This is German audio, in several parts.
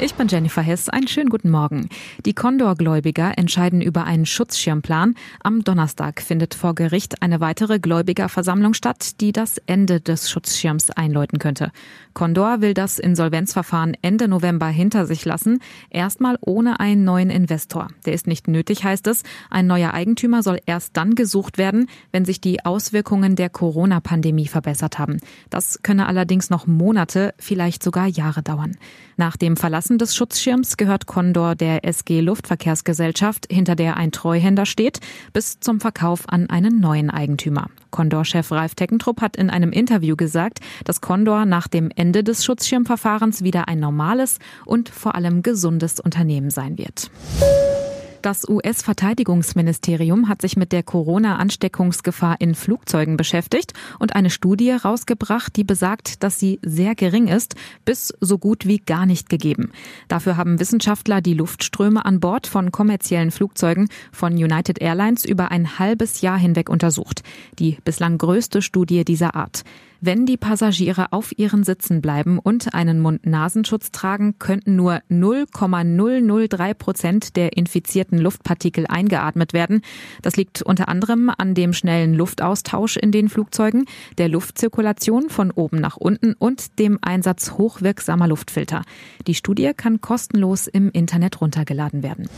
Ich bin Jennifer Hess. Einen schönen guten Morgen. Die Condor-Gläubiger entscheiden über einen Schutzschirmplan. Am Donnerstag findet vor Gericht eine weitere Gläubigerversammlung statt, die das Ende des Schutzschirms einläuten könnte. Condor will das Insolvenzverfahren Ende November hinter sich lassen, erstmal ohne einen neuen Investor. Der ist nicht nötig, heißt es. Ein neuer Eigentümer soll erst dann gesucht werden, wenn sich die Auswirkungen der Corona-Pandemie verbessert haben. Das könne allerdings noch Monate, vielleicht sogar Jahre dauern. Nach dem Verlassen Verlassen des Schutzschirms gehört Condor der SG Luftverkehrsgesellschaft, hinter der ein Treuhänder steht, bis zum Verkauf an einen neuen Eigentümer. Condor-Chef Ralf Teckentrupp hat in einem Interview gesagt, dass Condor nach dem Ende des Schutzschirmverfahrens wieder ein normales und vor allem gesundes Unternehmen sein wird. Das US-Verteidigungsministerium hat sich mit der Corona-Ansteckungsgefahr in Flugzeugen beschäftigt und eine Studie rausgebracht, die besagt, dass sie sehr gering ist, bis so gut wie gar nicht gegeben. Dafür haben Wissenschaftler die Luftströme an Bord von kommerziellen Flugzeugen von United Airlines über ein halbes Jahr hinweg untersucht. Die bislang größte Studie dieser Art. Wenn die Passagiere auf ihren Sitzen bleiben und einen Mund-Nasenschutz tragen, könnten nur 0,003 Prozent der infizierten Luftpartikel eingeatmet werden. Das liegt unter anderem an dem schnellen Luftaustausch in den Flugzeugen, der Luftzirkulation von oben nach unten und dem Einsatz hochwirksamer Luftfilter. Die Studie kann kostenlos im Internet runtergeladen werden.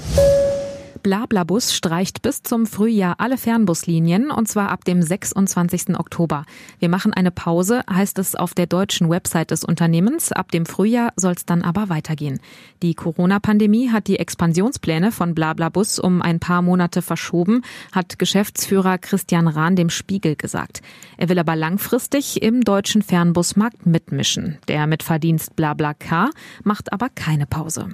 Blablabus streicht bis zum Frühjahr alle Fernbuslinien und zwar ab dem 26. Oktober. Wir machen eine Pause, heißt es auf der deutschen Website des Unternehmens. Ab dem Frühjahr soll es dann aber weitergehen. Die Corona-Pandemie hat die Expansionspläne von Blablabus um ein paar Monate verschoben, hat Geschäftsführer Christian Rahn dem Spiegel gesagt. Er will aber langfristig im deutschen Fernbusmarkt mitmischen. Der mit Verdienst BlaBlaCar macht aber keine Pause.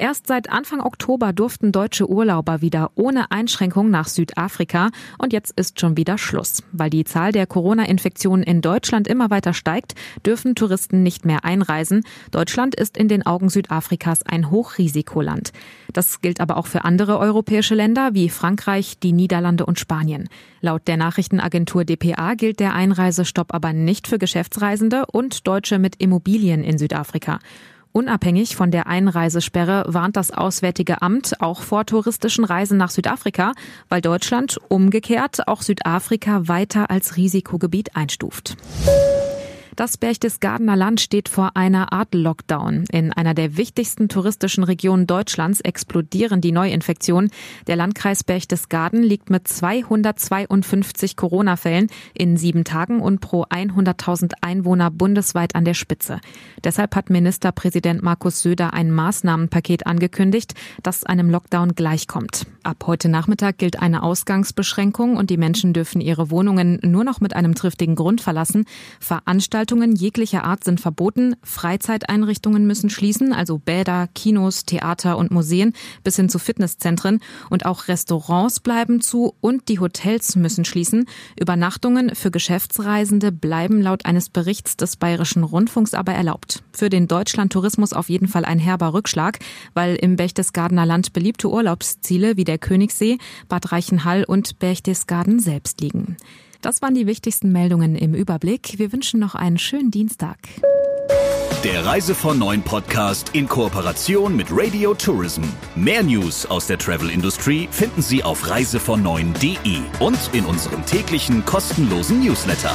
Erst seit Anfang Oktober durften deutsche Urlauber wieder ohne Einschränkung nach Südafrika und jetzt ist schon wieder Schluss. Weil die Zahl der Corona-Infektionen in Deutschland immer weiter steigt, dürfen Touristen nicht mehr einreisen. Deutschland ist in den Augen Südafrikas ein Hochrisikoland. Das gilt aber auch für andere europäische Länder wie Frankreich, die Niederlande und Spanien. Laut der Nachrichtenagentur dpa gilt der Einreisestopp aber nicht für Geschäftsreisende und Deutsche mit Immobilien in Südafrika. Unabhängig von der Einreisesperre warnt das Auswärtige Amt auch vor touristischen Reisen nach Südafrika, weil Deutschland umgekehrt auch Südafrika weiter als Risikogebiet einstuft. Das Berchtesgadener Land steht vor einer Art Lockdown. In einer der wichtigsten touristischen Regionen Deutschlands explodieren die Neuinfektionen. Der Landkreis Berchtesgaden liegt mit 252 Corona-Fällen in sieben Tagen und pro 100.000 Einwohner bundesweit an der Spitze. Deshalb hat Ministerpräsident Markus Söder ein Maßnahmenpaket angekündigt, das einem Lockdown gleichkommt. Ab heute Nachmittag gilt eine Ausgangsbeschränkung und die Menschen dürfen ihre Wohnungen nur noch mit einem triftigen Grund verlassen. Veranstaltungen Veranstaltungen jeglicher Art sind verboten. Freizeiteinrichtungen müssen schließen, also Bäder, Kinos, Theater und Museen bis hin zu Fitnesszentren. Und auch Restaurants bleiben zu und die Hotels müssen schließen. Übernachtungen für Geschäftsreisende bleiben laut eines Berichts des Bayerischen Rundfunks aber erlaubt. Für den Deutschlandtourismus auf jeden Fall ein herber Rückschlag, weil im Berchtesgadener Land beliebte Urlaubsziele wie der Königssee, Bad Reichenhall und Berchtesgaden selbst liegen. Das waren die wichtigsten Meldungen im Überblick. Wir wünschen noch einen schönen Dienstag. Der Reise von Neuen Podcast in Kooperation mit Radio Tourism. Mehr News aus der Travel Industry finden Sie auf reisevon und in unserem täglichen kostenlosen Newsletter.